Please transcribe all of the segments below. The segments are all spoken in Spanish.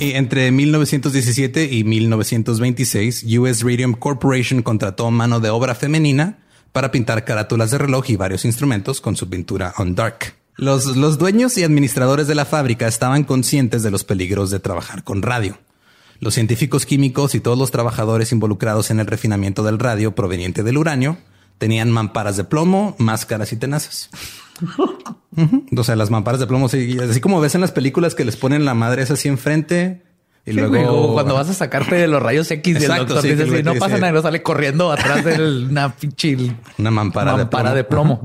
entre 1917 y 1926, US Radium Corporation contrató mano de obra femenina para pintar carátulas de reloj y varios instrumentos con su pintura on dark. Los, los dueños y administradores de la fábrica estaban conscientes de los peligros de trabajar con radio. Los científicos químicos y todos los trabajadores involucrados en el refinamiento del radio proveniente del uranio tenían mamparas de plomo, máscaras y tenazas. O sea, las mamparas de plomo, así como ves en las películas que les ponen la madre esa así enfrente. Y luego cuando vas a sacarte de los rayos X del doctor, dices, no pasa nada, no sale corriendo atrás de una pinche una mampara, de plomo.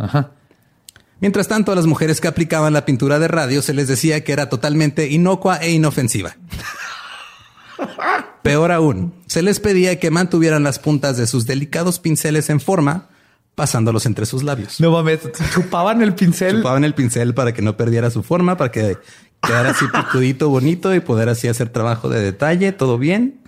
Mientras tanto, a las mujeres que aplicaban la pintura de radio se les decía que era totalmente inocua e inofensiva. Peor aún, se les pedía que mantuvieran las puntas de sus delicados pinceles en forma pasándolos entre sus labios. No mames, chupaban el pincel. Chupaban el pincel para que no perdiera su forma, para que quedara así picudito, bonito y poder así hacer trabajo de detalle, todo bien.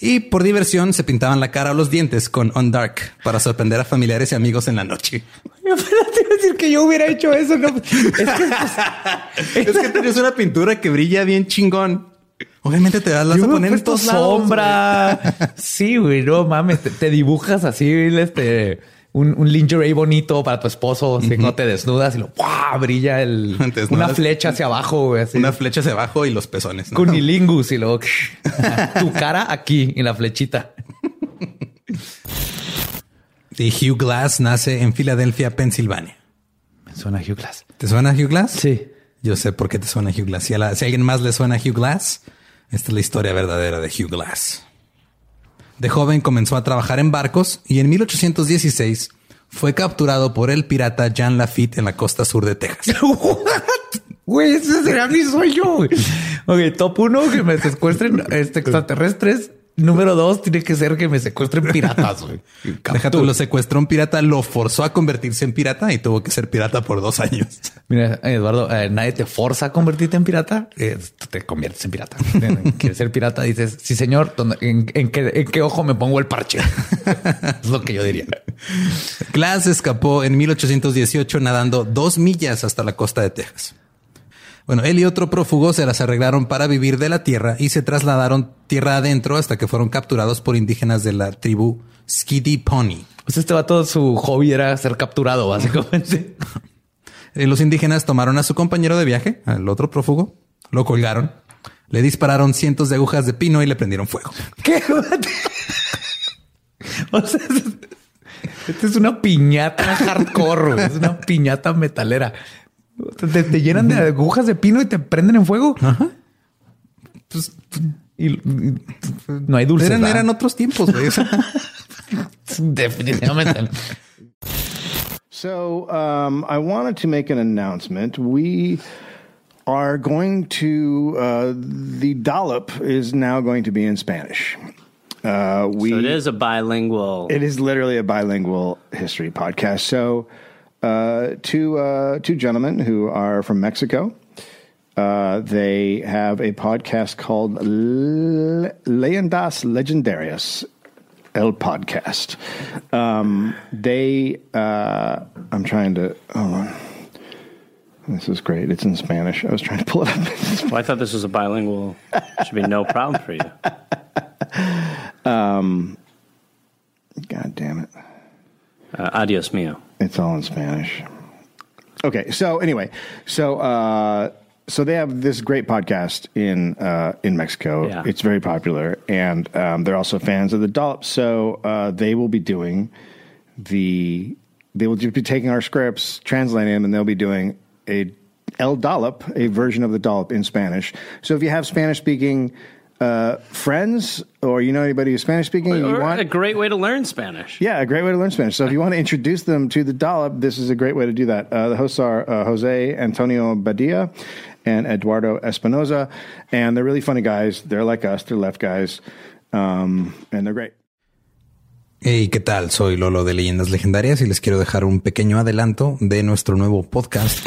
Y por diversión se pintaban la cara o los dientes con On Dark para sorprender a familiares y amigos en la noche. Te decir que yo hubiera hecho eso. No. Es que, tienes una pintura que brilla bien chingón. Obviamente te vas a poner en sombra. sí, güey, no mames, te, te dibujas así, este un, un, lingerie bonito para tu esposo, si no te desnudas y lo brilla el, una flecha hacia abajo. Una flecha hacia abajo y los pezones. ¿no? Cunilingus y luego tu cara aquí en la flechita. Y Hugh Glass nace en Filadelfia, Pensilvania. Me suena Hugh Glass. ¿Te suena Hugh Glass? Sí. Yo sé por qué te suena Hugh Glass. Si a, si a alguien más le suena Hugh Glass, esta es la historia verdadera de Hugh Glass. De joven comenzó a trabajar en barcos y en 1816 fue capturado por el pirata Jean Lafitte en la costa sur de Texas. Güey, ese será mi sueño. Ok, top uno, que me secuestren este, extraterrestres Número dos, tiene que ser que me secuestren piratas. Güey. Deja tú, lo secuestró un pirata, lo forzó a convertirse en pirata y tuvo que ser pirata por dos años. Mira, Eduardo, eh, nadie te forza a convertirte en pirata. Eh, te conviertes en pirata. Quieres ser pirata, dices, sí, señor, ¿en, qué, ¿en, qué, ojo me pongo el parche? es lo que yo diría. Glass escapó en 1818 nadando dos millas hasta la costa de Texas. Bueno, él y otro prófugo se las arreglaron para vivir de la tierra y se trasladaron tierra adentro hasta que fueron capturados por indígenas de la tribu Skiddy Pony. Pues este todo su hobby era ser capturado, básicamente. Eh, los indígenas tomaron a su compañero de viaje, al otro prófugo, lo colgaron, le dispararon cientos de agujas de pino y le prendieron fuego. ¿Qué? o sea, esta es una piñata hardcore, es una piñata metalera. Te, llenan de agujas de pino y te prenden en fuego. Ajá. Pues, y, no hay dulces. Eran, eran otros tiempos. Definitivamente. So um, I wanted to make an announcement. We are going to uh, the dollop is now going to be in Spanish. Uh, we, so it is a bilingual. It is literally a bilingual history podcast. So uh, two uh, two gentlemen who are from Mexico. Uh, they have a podcast called Le- Leyendas Legendarias, El Podcast. Um, they, uh, I'm trying to, hold on. This is great. It's in Spanish. I was trying to pull it up. well, I thought this was a bilingual. Should be no problem for you. Um, God damn it. Uh, adios mio. It's all in Spanish. Okay, so anyway, so uh, so they have this great podcast in uh, in Mexico. Yeah. It's very popular, and um, they're also fans of the dollop. So uh, they will be doing the they will just be taking our scripts, translating them, and they'll be doing a El Dollop, a version of the dollop in Spanish. So if you have Spanish speaking uh, friends or you know anybody who's Spanish speaking, you Or want a great way to learn Spanish. yeah, a great way to learn Spanish. So if you want to introduce them to the dollop, this is a great way to do that. Uh, the hosts are uh, Jose Antonio Badia and Eduardo Espinoza, and they're really funny guys. They're like us. They're left guys, um, and they're great. Hey, ¿qué tal? Soy Lolo de Leyendas Legendarias y les quiero dejar un pequeño adelanto de nuestro nuevo podcast.